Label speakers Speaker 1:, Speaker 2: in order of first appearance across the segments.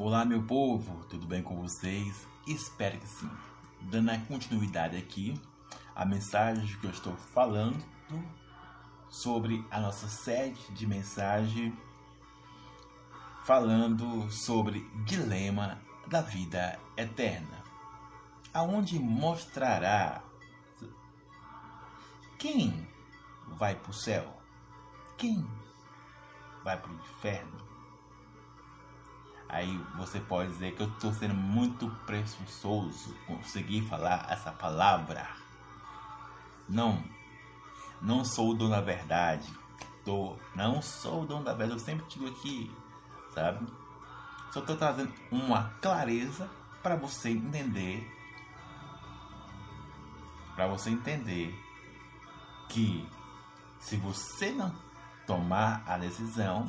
Speaker 1: Olá, meu povo, tudo bem com vocês? Espero que sim. Dando continuidade aqui, a mensagem que eu estou falando sobre a nossa série de mensagem falando sobre dilema da vida eterna, aonde mostrará quem vai para o céu, quem vai para o inferno. Aí você pode dizer que eu estou sendo muito presunçoso conseguir falar essa palavra. Não, não sou o dono da verdade. Tô, não sou o dono da verdade. Eu sempre digo aqui, sabe? Só estou trazendo uma clareza para você entender. Para você entender que se você não tomar a decisão,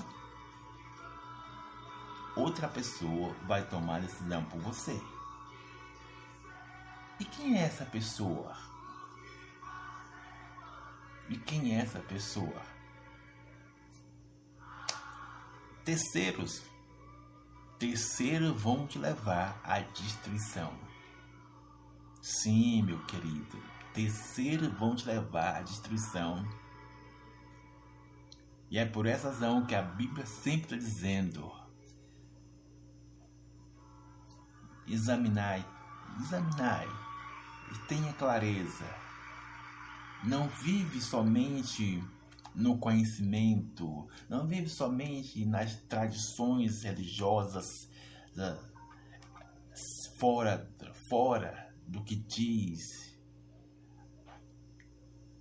Speaker 1: outra pessoa vai tomar decisão por você. E quem é essa pessoa? E quem é essa pessoa? Terceiros. Terceiros vão te levar à destruição. Sim, meu querido. Terceiros vão te levar à destruição. E é por essa razão que a Bíblia sempre está dizendo: examinai, examinai e tenha clareza. Não vive somente no conhecimento, não vive somente nas tradições religiosas fora, fora do que diz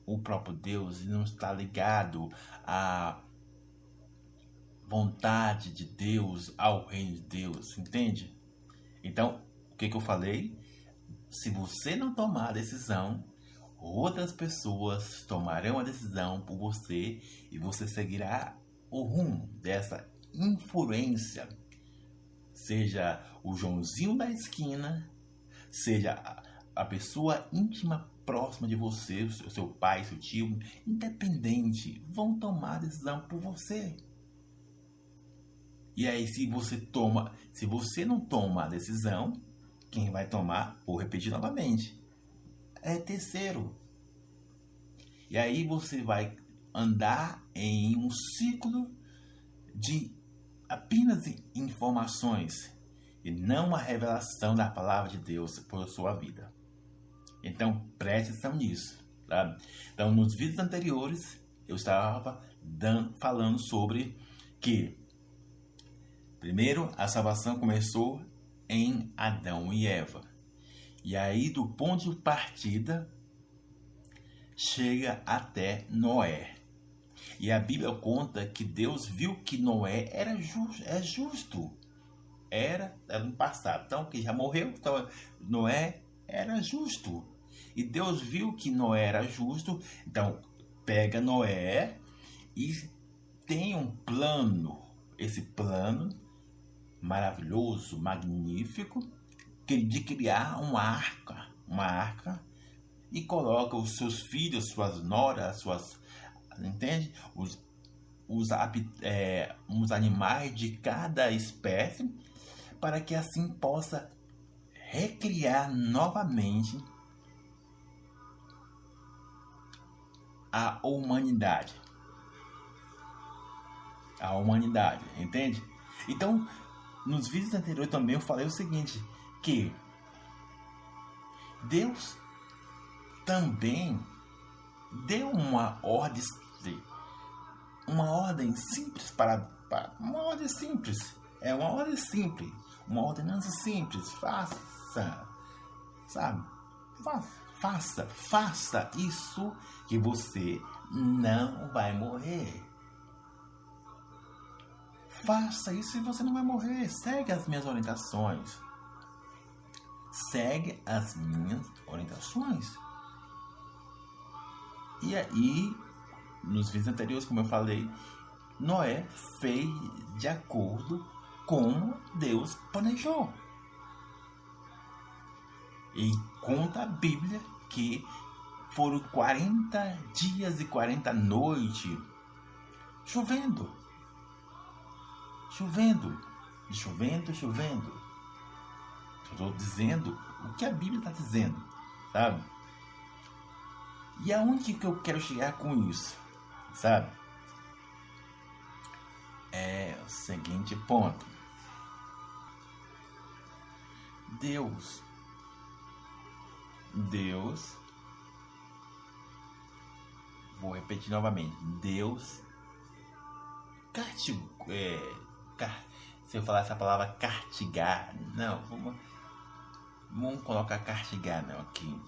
Speaker 1: o próprio Deus e não está ligado à vontade de Deus, ao reino de Deus, entende? Então, o que, que eu falei? Se você não tomar a decisão, outras pessoas tomarão a decisão por você e você seguirá o rumo dessa influência. Seja o Joãozinho da esquina, seja a pessoa íntima próxima de você, o seu pai, seu tio, independente, vão tomar a decisão por você. E aí, se você toma, se você não toma a decisão, quem vai tomar, vou repetir novamente, é terceiro. E aí você vai andar em um ciclo de apenas informações e não a revelação da palavra de Deus por sua vida. Então preste atenção nisso. Tá? Então, nos vídeos anteriores, eu estava dando, falando sobre que Primeiro, a salvação começou em Adão e Eva. E aí, do ponto de partida, chega até Noé. E a Bíblia conta que Deus viu que Noé era justo, é justo. Era, era no passado. Então, que já morreu, então Noé era justo. E Deus viu que Noé era justo, então pega Noé e tem um plano. Esse plano maravilhoso, magnífico, de criar uma arca, uma arca, e coloca os seus filhos, suas noras, suas. Entende? Os, os, é, os animais de cada espécie, para que assim possa recriar novamente a humanidade. A humanidade, entende? Então, nos vídeos anteriores também eu falei o seguinte, que Deus também deu uma ordem, uma ordem simples para, para uma ordem simples, é uma ordem simples, uma ordenança simples, faça, sabe? Faça, faça, faça isso que você não vai morrer. Faça isso e você não vai morrer. Segue as minhas orientações. Segue as minhas orientações. E aí, nos vídeos anteriores, como eu falei, Noé fez de acordo com Deus planejou. E conta a Bíblia que foram 40 dias e 40 noites chovendo chovendo. chovendo, chovendo. Estou dizendo o que a Bíblia está dizendo, sabe? E aonde que eu quero chegar com isso, sabe? É o seguinte ponto. Deus, Deus, vou repetir novamente, Deus castigou, é, se eu falar essa palavra castigar, não, vamos, vamos colocar castigar não aqui.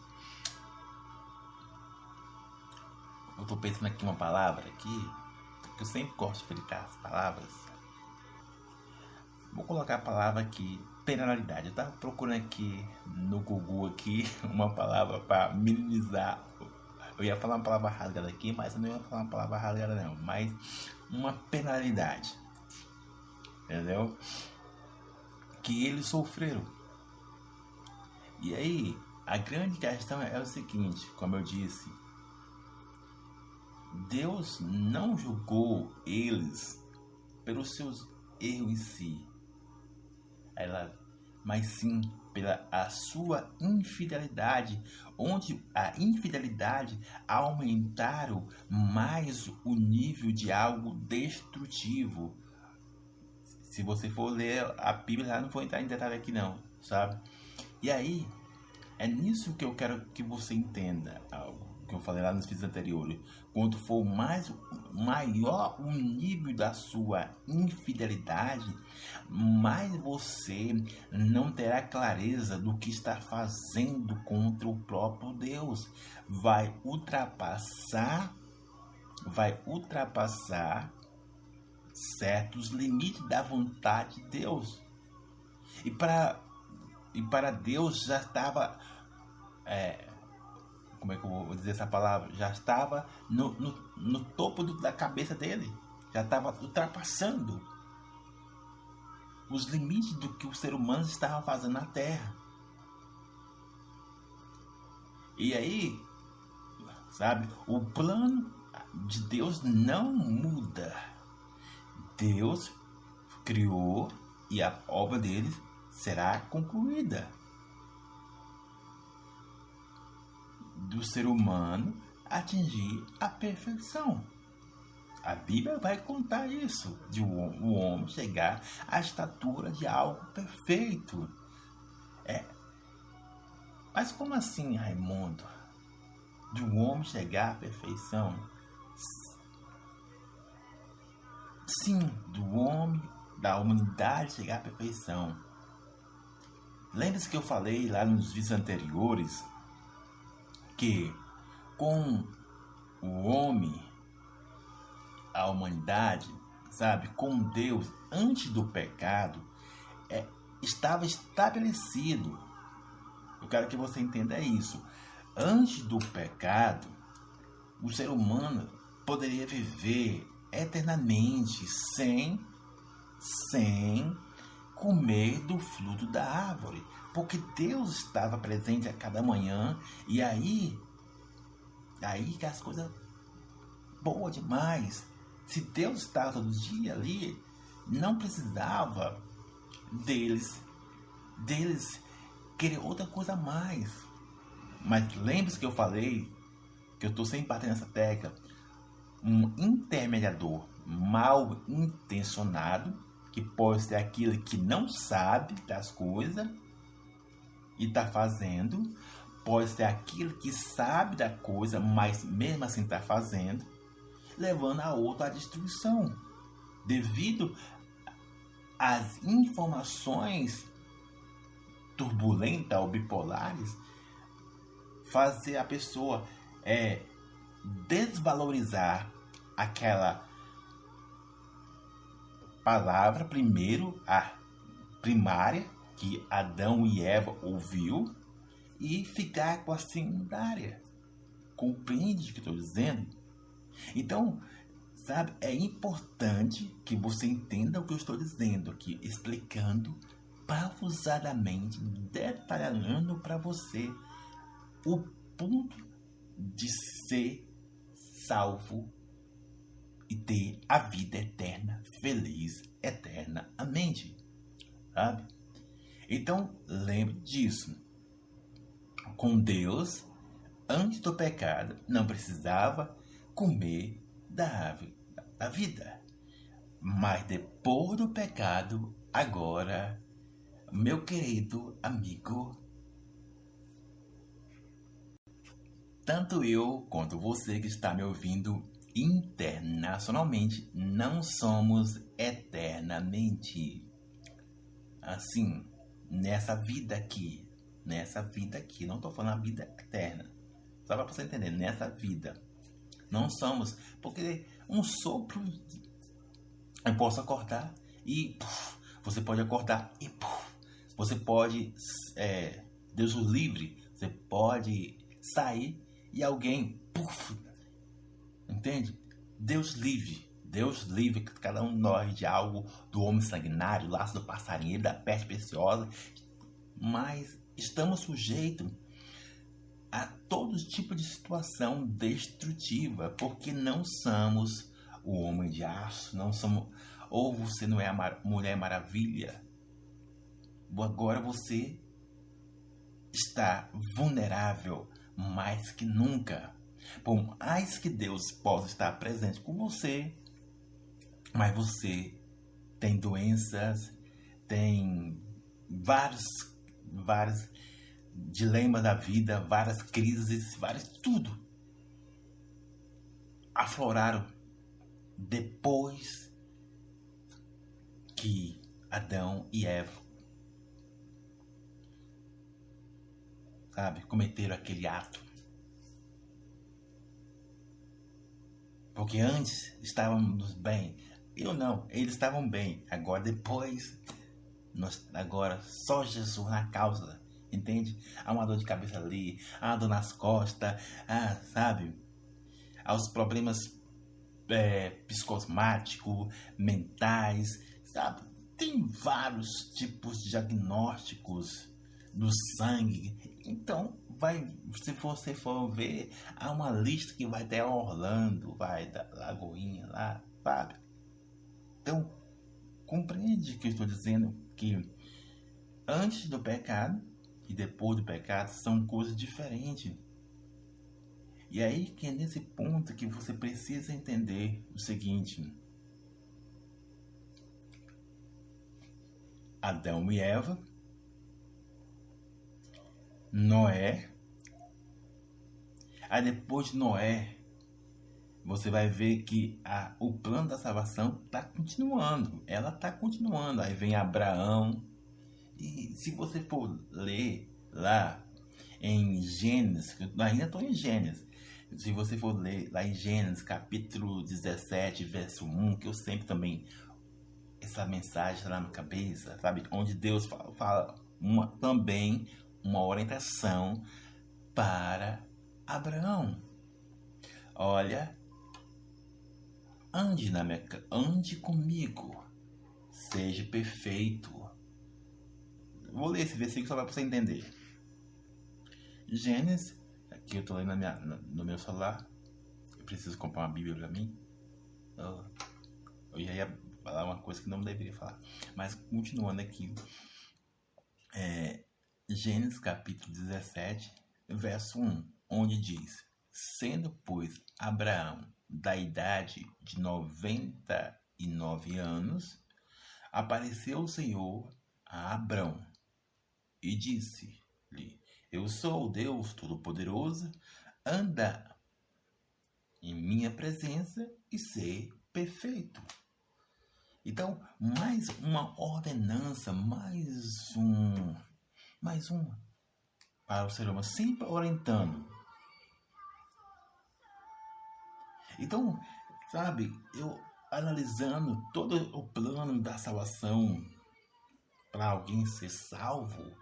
Speaker 1: Eu tô pensando aqui uma palavra aqui, porque eu sempre gosto de explicar as palavras. Vou colocar a palavra aqui, penalidade. Eu tava procurando aqui no Google aqui uma palavra para minimizar. Eu ia falar uma palavra rasgada aqui, mas eu não ia falar uma palavra rasgada não, mas uma penalidade entendeu? Que eles sofreram. E aí, a grande questão é o seguinte, como eu disse, Deus não julgou eles pelos seus erros em si, ela, mas sim pela a sua infidelidade, onde a infidelidade aumentaram mais o nível de algo destrutivo, se você for ler a Bíblia, não vou entrar em detalhe aqui não, sabe? E aí, é nisso que eu quero que você entenda algo que eu falei lá nos vídeos anteriores. Quanto for mais maior o nível da sua infidelidade, mais você não terá clareza do que está fazendo contra o próprio Deus. Vai ultrapassar, vai ultrapassar certos limites da vontade de Deus. E para, e para Deus já estava. É, como é que eu vou dizer essa palavra? Já estava no, no, no topo do, da cabeça dele. Já estava ultrapassando os limites do que o ser humano estava fazendo na Terra. E aí, sabe, o plano de Deus não muda. Deus criou e a obra dele será concluída. Do ser humano atingir a perfeição. A Bíblia vai contar isso, de o homem chegar à estatura de algo perfeito. É. Mas como assim, Raimundo? De um homem chegar à perfeição? Sim, do homem, da humanidade chegar à perfeição. Lembre-se que eu falei lá nos vídeos anteriores que com o homem, a humanidade, sabe, com Deus, antes do pecado, é, estava estabelecido. Eu quero que você entenda isso. Antes do pecado, o ser humano poderia viver eternamente sem sem comer do fruto da árvore, porque Deus estava presente a cada manhã e aí aí que as coisas boas demais. Se Deus estava todo dia ali, não precisava deles deles querer outra coisa a mais. Mas lembre-se que eu falei que eu estou sempre batendo nessa tecla um intermediador mal intencionado, que pode ser aquele que não sabe das coisas e está fazendo, pode ser aquele que sabe da coisa, mas mesmo assim está fazendo, levando a outro à destruição, devido às informações turbulentas ou bipolares, fazer a pessoa é, desvalorizar aquela palavra primeiro a primária que Adão e Eva ouviu e ficar com a secundária. Compreende o que estou dizendo? Então, sabe, é importante que você entenda o que eu estou dizendo aqui, explicando pausadamente, detalhando para você o ponto de ser salvo e ter a vida eterna, feliz eternamente. sabe? Então, lembre disso. Com Deus, antes do pecado, não precisava comer da árvore da vida. Mas depois do pecado, agora, meu querido amigo, tanto eu quanto você que está me ouvindo internacionalmente não somos eternamente. Assim nessa vida aqui, nessa vida aqui, não estou falando a vida eterna, só para você entender, nessa vida não somos, porque um sopro eu posso acordar e você pode acordar e você pode é, Deus o livre, você pode sair e alguém puf, Entende? Deus livre. Deus livre cada um de nós de algo do homem sanguinário, laço do passarinheiro, da peste preciosa. Mas estamos sujeitos a todo tipo de situação destrutiva, porque não somos o homem de aço, não somos. Ou você não é a mulher maravilha. Agora você está vulnerável mais que nunca. Por mais que Deus possa estar presente com você, mas você tem doenças, tem vários, vários dilemas da vida, várias crises, várias tudo afloraram depois que Adão e Eva sabe, cometeram aquele ato Porque antes estávamos bem. Eu não, eles estavam bem. Agora depois, nós, agora só Jesus na causa, entende? Há uma dor de cabeça ali, há uma dor nas costas, ah, sabe? Há os problemas é, psicosmáticos, mentais, sabe? Tem vários tipos de diagnósticos do sangue. Então, vai, se você for ver, há uma lista que vai até Orlando, vai da Lagoinha lá, sabe? Então, compreende que eu estou dizendo que antes do pecado e depois do pecado são coisas diferentes. E aí que é nesse ponto que você precisa entender o seguinte: Adão e Eva, Noé Aí depois de Noé, você vai ver que a, o plano da salvação está continuando. Ela está continuando. Aí vem Abraão. E se você for ler lá em Gênesis, ainda estou em Gênesis. Se você for ler lá em Gênesis, capítulo 17, verso 1, que eu sempre também essa mensagem lá na cabeça, sabe? Onde Deus fala, fala uma, também uma orientação para Abraão, olha, ande na minha, ande comigo, seja perfeito. Vou ler esse versículo só para você entender. Gênesis, aqui eu estou lendo minha, no meu celular. Eu preciso comprar uma Bíblia para mim. Eu, eu ia falar uma coisa que não deveria falar. Mas continuando aqui. É, Gênesis capítulo 17, verso 1 onde diz: Sendo, pois, Abraão da idade de noventa e nove anos, apareceu o Senhor a Abrão e disse-lhe: Eu sou o Deus Todo-Poderoso, anda em minha presença e ser perfeito. Então, mais uma ordenança, mais um, mais uma para o ser humano, sempre orientando Então, sabe, eu analisando todo o plano da salvação para alguém ser salvo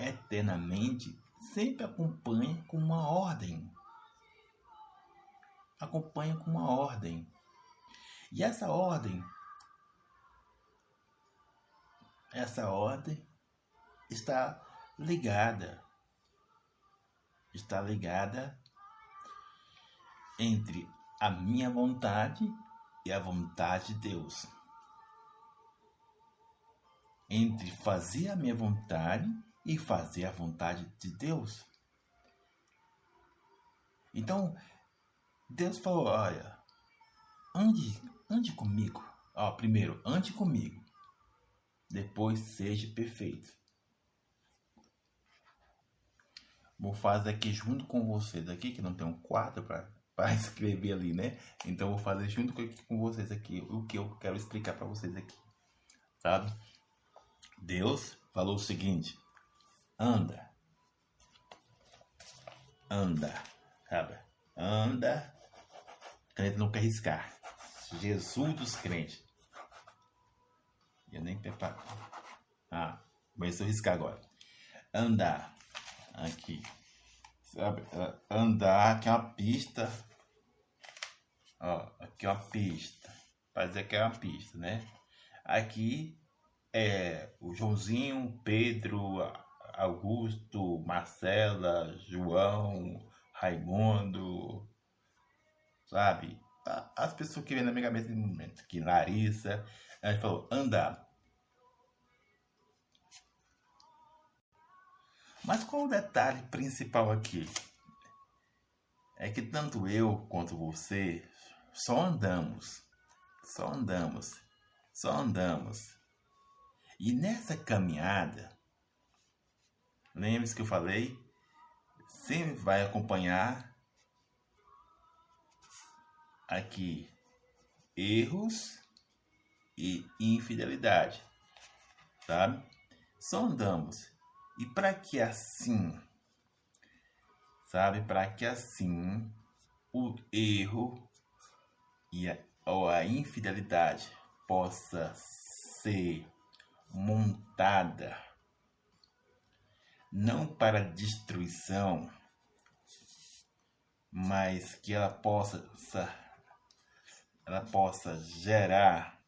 Speaker 1: eternamente, sempre acompanha com uma ordem. Acompanha com uma ordem. E essa ordem, essa ordem está ligada, está ligada entre a minha vontade e a vontade de Deus. entre fazer a minha vontade e fazer a vontade de Deus. Então, Deus falou: olha, ande, ande comigo. Ó, primeiro, ande comigo. Depois, seja perfeito. Vou fazer aqui junto com vocês aqui, que não tem um quadro para escrever ali, né? Então, vou fazer junto com, com vocês aqui o que eu quero explicar para vocês aqui. Sabe? Deus falou o seguinte: anda. Anda. Sabe? Anda. Crente não quer riscar. Jesus dos crentes. Eu nem preparo. Ah, se eu riscar agora. Andar. Aqui. Sabe? Andar, aqui é uma pista. Ó, aqui é uma pista. Para dizer que é uma pista, né? Aqui é o Joãozinho, Pedro, Augusto, Marcela, João, Raimundo, sabe? As pessoas que vêm na minha cabeça no momento, que Larissa, a gente falou, andar. Mas qual o detalhe principal aqui? É que tanto eu quanto você só andamos, só andamos, só andamos e nessa caminhada, lembre-se que eu falei, sempre vai acompanhar aqui erros e infidelidade, sabe? Só andamos. E para que assim, sabe? Para que assim o erro e a, ou a infidelidade possa ser montada não para destruição, mas que ela possa ela possa gerar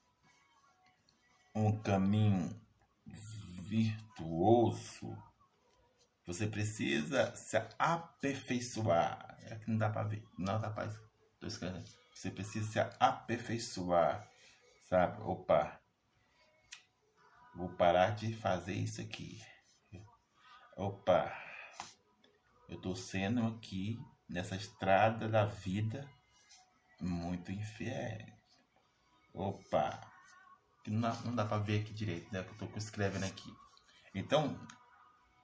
Speaker 1: um caminho virtuoso. Você precisa se aperfeiçoar. É que não dá para ver. Não dá para. Você precisa se aperfeiçoar. Sabe? Opa. Vou parar de fazer isso aqui. Opa, eu tô sendo aqui nessa estrada da vida muito infiel. Opa, não dá, não dá pra ver aqui direito, né? Que eu tô escrevendo aqui. Então,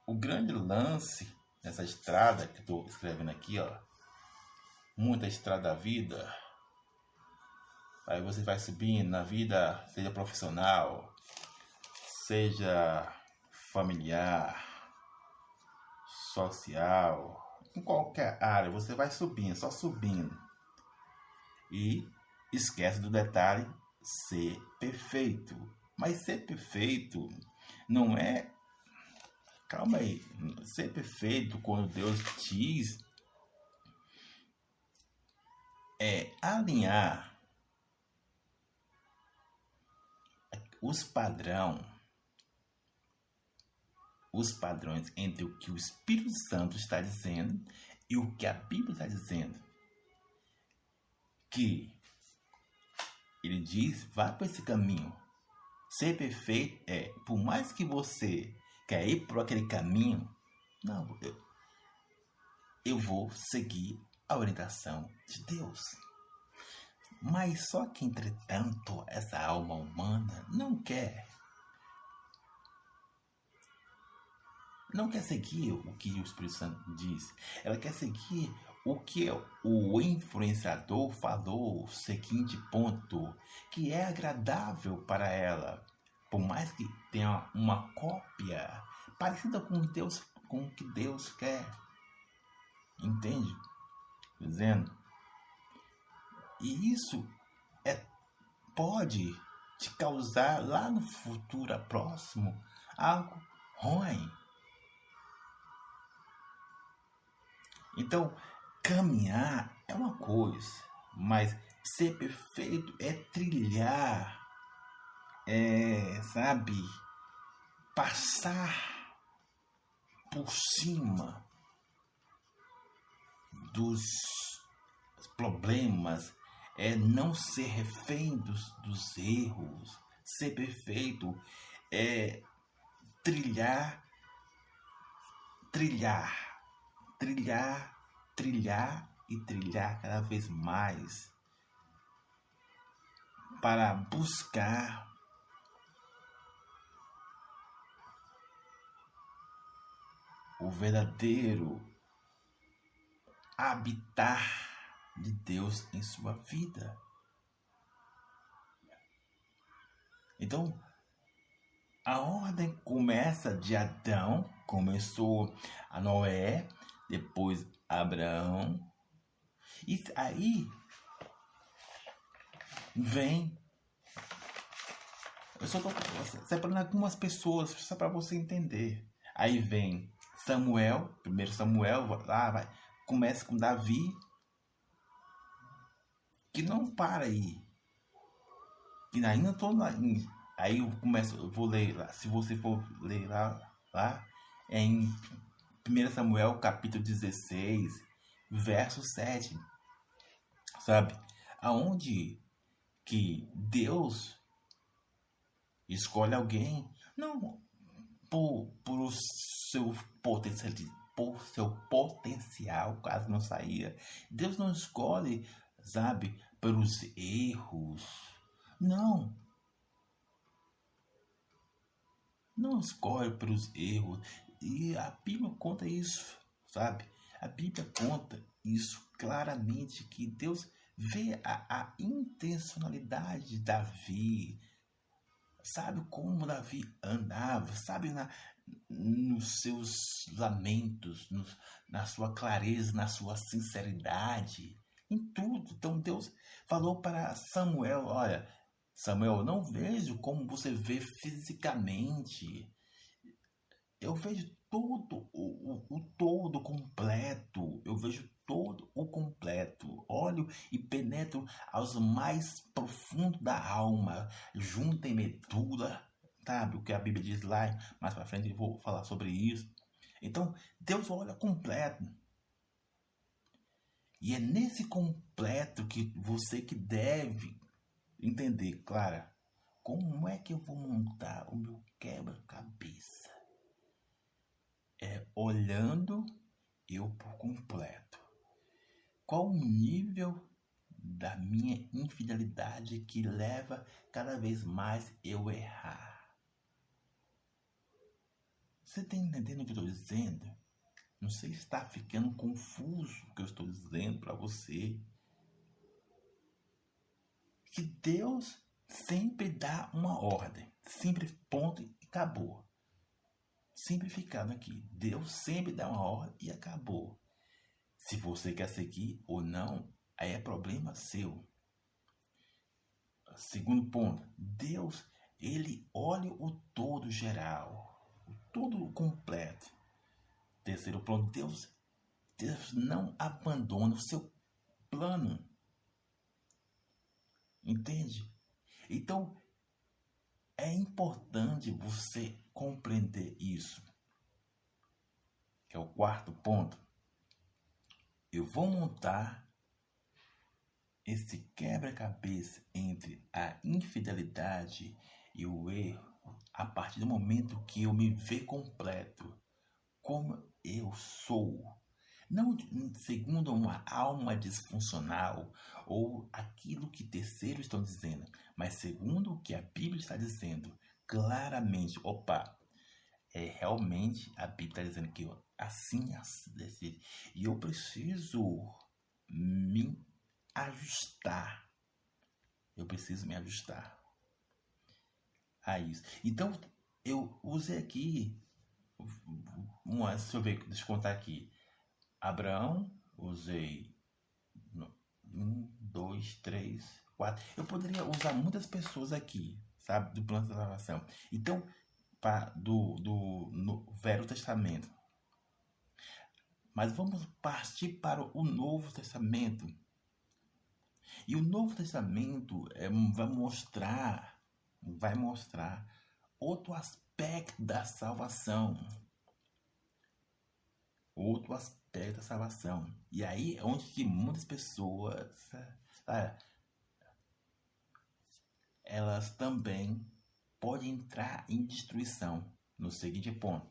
Speaker 1: o grande lance nessa estrada que tô escrevendo aqui, ó. Muita estrada da vida. Aí você vai subindo na vida, seja profissional, seja familiar, social, em qualquer área, você vai subindo, só subindo. E esquece do detalhe ser perfeito. Mas ser perfeito não é. Calma aí. Ser perfeito quando Deus diz é alinhar os padrões os padrões entre o que o Espírito Santo está dizendo e o que a Bíblia está dizendo. Que ele diz, vá por esse caminho. Ser perfeito é, por mais que você quer ir por aquele caminho, não, eu, eu vou seguir a orientação de Deus. Mas só que, entretanto, essa alma humana não quer não quer seguir o que o Espírito Santo diz. Ela quer seguir o que o influenciador falou, o seguinte ponto, que é agradável para ela, por mais que tenha uma cópia parecida com Deus, com o que Deus quer. Entende? Dizendo. E isso é pode te causar lá no futuro próximo algo ruim. Então, caminhar é uma coisa, mas ser perfeito é trilhar, é, sabe, passar por cima dos problemas, é não ser refém dos, dos erros, ser perfeito, é trilhar, trilhar, trilhar, trilhar e trilhar cada vez mais para buscar o verdadeiro habitar de Deus em sua vida. Então, a ordem começa de Adão, começou a Noé, depois Abraão. E aí vem. Eu só estou separando algumas pessoas só para você entender. Aí vem Samuel, primeiro Samuel, lá vai, começa com Davi, que não para aí. Que ainda estou lá. Aí eu começo, eu vou ler lá, se você for ler lá, lá é em 1 Samuel capítulo 16, verso 7. Sabe? Aonde que Deus escolhe alguém, não por, por seu potencial, por seu potencial, caso não saia. Deus não escolhe, sabe, pelos erros. Não. Não escolhe pelos erros. E a Bíblia conta isso, sabe? A Bíblia conta isso claramente, que Deus vê a, a intencionalidade de Davi, sabe como Davi andava, sabe na, nos seus lamentos, nos, na sua clareza, na sua sinceridade, em tudo. Então Deus falou para Samuel: Olha, Samuel, não vejo como você vê fisicamente. Eu vejo todo o, o, o todo completo. Eu vejo todo o completo. Olho e penetro aos mais profundos da alma, junto em medula, sabe? O que a Bíblia diz lá, mais para frente eu vou falar sobre isso. Então, Deus olha completo. E é nesse completo que você que deve entender, Clara, como é que eu vou montar o meu quebra-cabeça? É olhando eu por completo. Qual o nível da minha infidelidade que leva cada vez mais eu errar? Você está entendendo o que eu estou dizendo? Não sei se está ficando confuso o que eu estou dizendo para você que Deus sempre dá uma ordem, sempre ponto e acabou. Simplificado aqui, Deus sempre dá uma ordem e acabou. Se você quer seguir ou não, aí é problema seu. Segundo ponto, Deus, ele olha o todo geral, o todo completo. Terceiro ponto, Deus, Deus não abandona o seu plano. Entende? Então, é importante você compreender isso. Que é o quarto ponto. Eu vou montar esse quebra-cabeça entre a infidelidade e o erro a partir do momento que eu me ver completo, como eu sou não segundo uma alma disfuncional ou aquilo que terceiros estão dizendo, mas segundo o que a Bíblia está dizendo claramente. Opa, é realmente a Bíblia está dizendo que assim, assim e eu preciso me ajustar. Eu preciso me ajustar a isso. Então, eu usei aqui uma, deixa eu ver, deixa eu contar aqui. Abraão, usei um, dois, três, quatro. Eu poderia usar muitas pessoas aqui, sabe, do plano da salvação. Então, para do, do no Velho Testamento. Mas vamos partir para o Novo Testamento. E o Novo Testamento é, vai mostrar, vai mostrar outro aspecto da salvação. Outro aspecto da salvação. E aí é onde que muitas pessoas ah, elas também podem entrar em destruição. no seguinte ponto.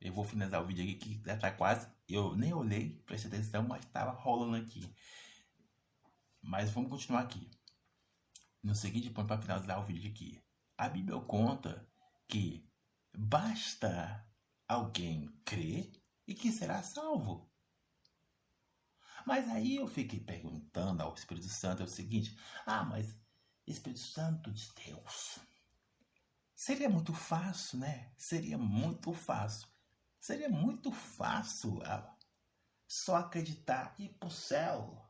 Speaker 1: Eu vou finalizar o vídeo aqui que já tá quase. Eu nem olhei, prestei atenção, mas estava rolando aqui. Mas vamos continuar aqui. No seguinte ponto, para finalizar o vídeo aqui. A Bíblia conta que basta alguém crer e que será salvo. Mas aí eu fiquei perguntando ao Espírito Santo é o seguinte: ah, mas Espírito Santo de Deus. Seria muito fácil, né? Seria muito fácil. Seria muito fácil ah, só acreditar e ir para o céu.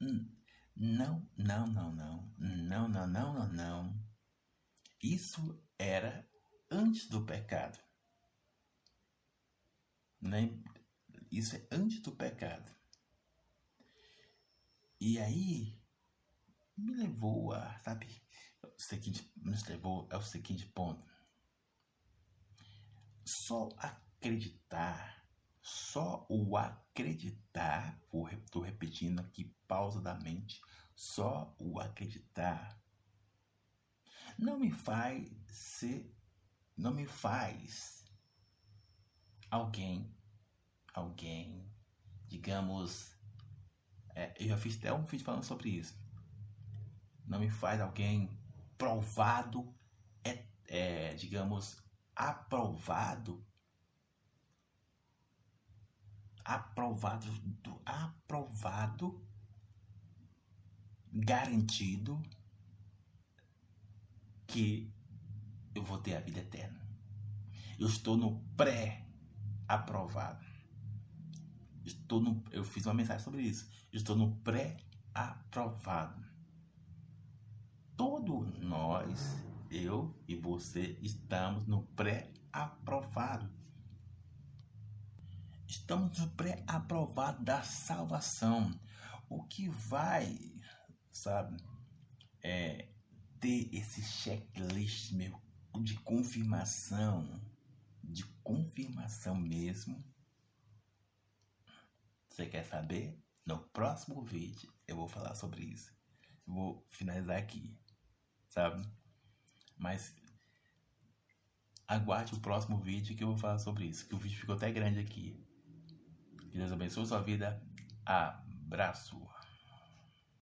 Speaker 1: Hum, não, não, não, não. Não, não, não, não, não. Isso era antes do pecado. Né? Isso é antes do pecado. E aí me levou a, sabe, o seguinte, nos levou ao seguinte ponto. Só acreditar, só o acreditar, estou repetindo aqui pausadamente, só o acreditar não me faz ser, não me faz alguém, alguém, digamos, é, eu já fiz até um vídeo falando sobre isso. Não me faz alguém provado, é, é digamos, aprovado, aprovado, aprovado, garantido que eu vou ter a vida eterna. Eu estou no pré-aprovado. Estou no, eu fiz uma mensagem sobre isso. Estou no pré-aprovado. Todos nós, eu e você, estamos no pré-aprovado. Estamos no pré-aprovado da salvação. O que vai, sabe, é, ter esse checklist meu de confirmação, de confirmação mesmo. Você quer saber? No próximo vídeo eu vou falar sobre isso. Vou finalizar aqui, sabe? Mas aguarde o próximo vídeo que eu vou falar sobre isso. Que o vídeo ficou até grande aqui. Que Deus abençoe sua vida. Abraço.